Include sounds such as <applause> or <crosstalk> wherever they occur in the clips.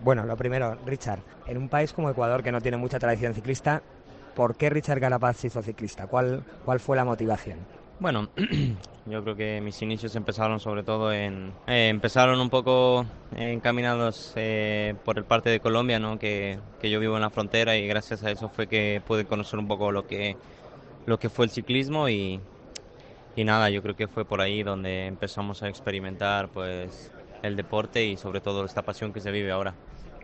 Bueno, lo primero, Richard, en un país como Ecuador que no tiene mucha tradición ciclista, ¿por qué Richard Galapaz se hizo ciclista? ¿Cuál, cuál fue la motivación? Bueno, <clears throat> yo creo que mis inicios empezaron sobre todo en... Eh, empezaron un poco encaminados eh, por el parte de Colombia, ¿no? Que, que, yo vivo en la frontera y gracias a eso fue que pude conocer un poco lo que, lo que fue el ciclismo y, y nada, yo creo que fue por ahí donde empezamos a experimentar pues el deporte y sobre todo esta pasión que se vive ahora.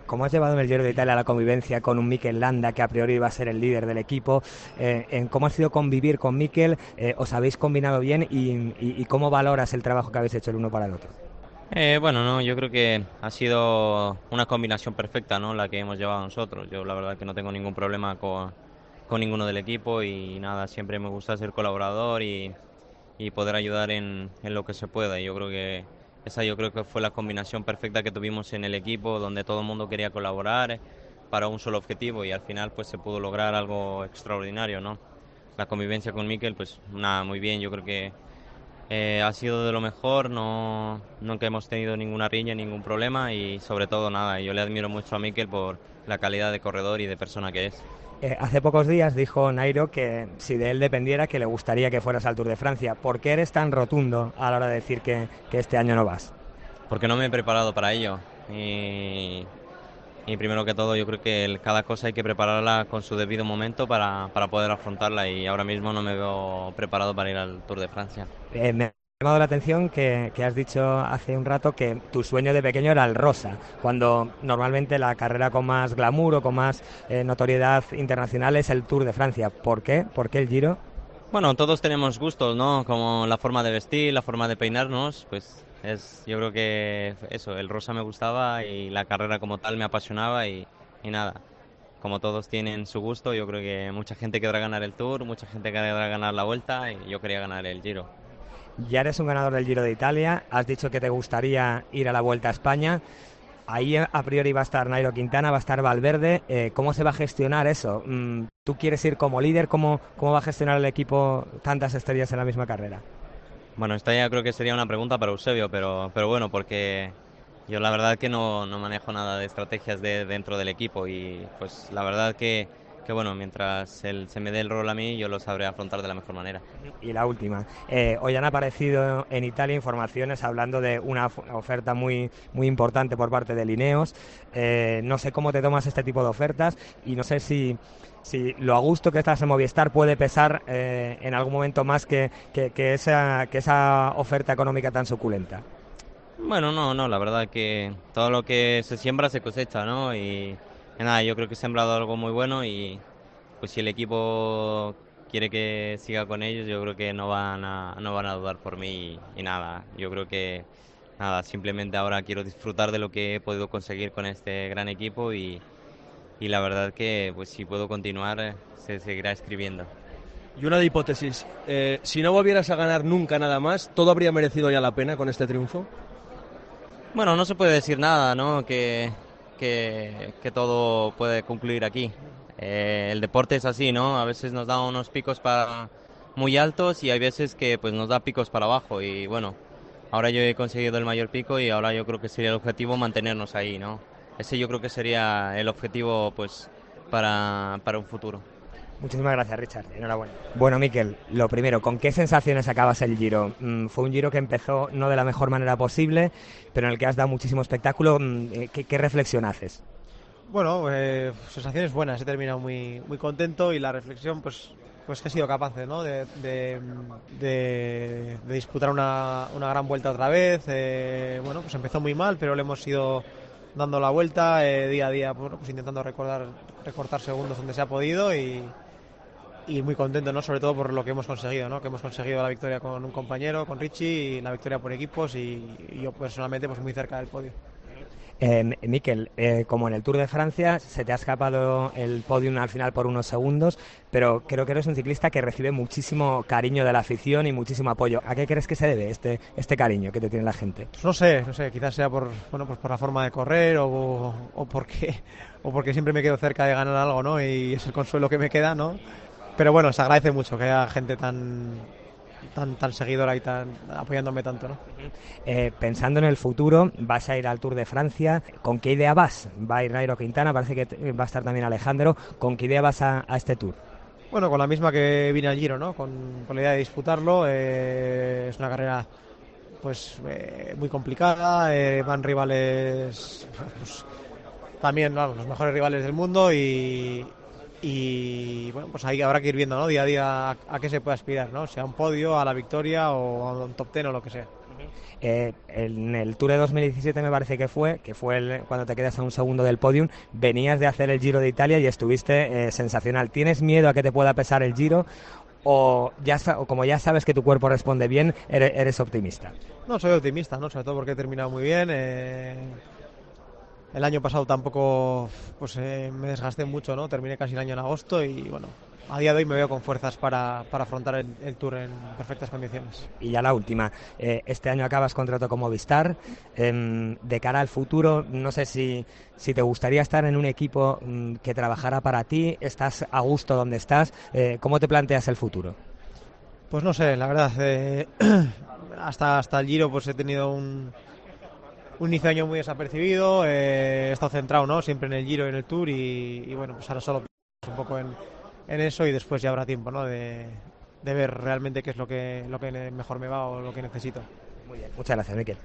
¿Cómo has llevado en el Giro de Italia la convivencia con un Mikel Landa que a priori iba a ser el líder del equipo? Eh, en ¿Cómo ha sido convivir con Mikel? Eh, ¿Os habéis combinado bien y, cómo valoras el trabajo que habéis hecho el uno para el otro? Eh, bueno, no, yo creo que ha sido una combinación perfecta, ¿no? La que hemos llevado nosotros. Yo la verdad que no tengo ningún problema con, con ninguno del equipo y nada, siempre me gusta ser colaborador y, y poder ayudar en, en lo que se pueda. Y yo creo que esa yo creo que fue la combinación perfecta que tuvimos en el equipo, donde todo el mundo quería colaborar para un solo objetivo y al final pues se pudo lograr algo extraordinario, ¿no? La convivencia con Mikel, pues nada, muy bien, yo creo que eh, ha sido de lo mejor, no, nunca hemos tenido ninguna riña, ningún problema y sobre todo nada, yo le admiro mucho a Mikel por la calidad de corredor y de persona que es. Eh, hace pocos días dijo Nairo que si de él dependiera que le gustaría que fueras al Tour de Francia. ¿Por qué eres tan rotundo a la hora de decir que, este año no vas? Porque no me he preparado para ello. Y, primero que todo yo creo que cada cosa hay que prepararla con su debido momento para, poder afrontarla y ahora mismo no me veo preparado para ir al Tour de Francia. Eh, llamado la atención que, has dicho hace un rato que tu sueño de pequeño era el rosa, cuando normalmente la carrera con más glamour o con más eh, notoriedad internacional es el Tour de Francia. ¿Por qué? ¿Por qué el Giro? Bueno, todos tenemos gustos, ¿no? Como la forma de vestir, la forma de peinarnos, pues es, yo creo que eso, el rosa me gustaba y la carrera como tal me apasionaba y, y nada. Como todos tienen su gusto, yo creo que mucha gente querrá ganar el Tour, mucha gente querrá ganar la Vuelta y yo quería ganar el Giro. Ya eres un ganador del Giro de Italia, has dicho que te gustaría ir a la Vuelta a España. Ahí a priori va a estar Nairo Quintana, va a estar Valverde. Eh, ¿Cómo se va a gestionar eso? Mm, ¿Tú quieres ir como líder? ¿Cómo, ¿Cómo va a gestionar el equipo tantas estrellas en la misma carrera? Bueno, esta ya creo que sería una pregunta para Eusebio, pero, pero bueno, porque yo la verdad que no, no manejo nada de estrategias de, dentro del equipo y pues la verdad que que bueno, mientras él se me dé el rol a mí, yo lo sabré afrontar de la mejor manera. Y la última, eh, hoy han aparecido en Italia informaciones hablando de una oferta muy, muy importante por parte de Lineos. Eh, no sé cómo te tomas este tipo de ofertas y no sé si, si lo a gusto que estás en Movistar puede pesar eh, en algún momento más que, que, que, esa, que esa oferta económica tan suculenta. Bueno, no, no, la verdad que todo lo que se siembra se cosecha, ¿no? Y nada, yo creo que he sembrado algo muy bueno y pues si el equipo quiere que siga con ellos, yo creo que no van a, no van a dudar por mí y, nada, yo creo que nada, simplemente ahora quiero disfrutar de lo que he podido conseguir con este gran equipo y, y la verdad que pues si puedo continuar se seguirá escribiendo. Y una de hipótesis, eh, si no volvieras a ganar nunca nada más, ¿todo habría merecido ya la pena con este triunfo? Bueno, no se puede decir nada, ¿no? Que que, todo puede concluir aquí. Eh, el deporte es así, ¿no? A veces nos da unos picos para muy altos y hay veces que pues nos da picos para abajo y bueno, ahora yo he conseguido el mayor pico y ahora yo creo que sería el objetivo mantenernos ahí, ¿no? Ese yo creo que sería el objetivo pues para, para un futuro. Muchísimas gracias, Richard. Enhorabuena. Bueno, Miquel, lo primero, ¿con qué sensaciones acabas el Giro? Mm, fue un Giro que empezó no de la mejor manera posible, pero en el que has dado muchísimo espectáculo. Mm, eh, ¿Qué, reflexión haces? Bueno, eh, sensaciones buenas. He terminado muy, muy contento y la reflexión, pues, pues que he sido capaz ¿no? de, de, disputar una, una, gran vuelta otra vez. Eh, bueno, pues empezó muy mal, pero le hemos ido dando la vuelta eh, día a día, bueno, pues intentando recordar, recortar segundos donde se ha podido y, y muy contento, ¿no? Sobre todo por lo que hemos conseguido, ¿no? Que hemos conseguido la victoria con un compañero, con Richie, y la victoria por equipos y, yo personalmente pues muy cerca del podio. Eh, Miquel, eh, como en el Tour de Francia, se te ha escapado el podium al final por unos segundos, pero creo que eres un ciclista que recibe muchísimo cariño de la afición y muchísimo apoyo. ¿A qué crees que se debe este, este cariño que te tiene la gente? no sé, no sé, quizás sea por, bueno, pues por la forma de correr o, o, porque, o porque siempre me quedo cerca de ganar algo, ¿no? Y es el consuelo que me queda, ¿no? Pero bueno, se agradece mucho que haya gente tan, tan, tan seguidora y tan apoyándome tanto. ¿no? Eh, pensando en el futuro, vas a ir al Tour de Francia. ¿Con qué idea vas? Va a ir Nairo Quintana, parece que va a estar también Alejandro. ¿Con qué idea vas a, este Tour? Bueno, con la misma que vine al Giro, ¿no? Con, la idea de disputarlo. Eh, es una carrera pues eh, muy complicada, van rivales pues, también los mejores rivales del mundo y, y bueno, pues ahí habrá que ir viendo, ¿no? Día a día a, qué se puede aspirar, ¿no? Sea un podio, a la victoria o a un top ten o lo que sea. Eh, en el Tour de 2017 me parece que fue, que fue cuando te quedas a un segundo del podium, venías de hacer el Giro de Italia y estuviste eh, sensacional. ¿Tienes miedo a que te pueda pesar el Giro o, ya, o como ya sabes que tu cuerpo responde bien, eres, optimista? No, soy optimista, ¿no? Sobre todo porque he terminado muy bien. Eh el año pasado tampoco pues, eh, me desgasté mucho, ¿no? Terminé casi el año en agosto y bueno, a día de hoy me veo con fuerzas para, para afrontar el, Tour en perfectas condiciones. Y ya la última, eh, este año acabas contrato con Movistar. Em, de cara al futuro, no sé si, si te gustaría estar en un equipo mm, que trabajara para ti, estás a gusto donde estás, eh, ¿cómo te planteas el futuro? Pues no sé, la verdad, <clears throat> hasta, hasta el Giro pues he tenido un un inicio de año muy desapercibido, eh, he estado centrado ¿no? siempre en el Giro y en el Tour y, bueno, pues ahora solo un poco en, eso y después ya habrá tiempo ¿no? de, ver realmente qué es lo que, lo que mejor me va o lo que necesito. Muy bien, muchas gracias, Miquel.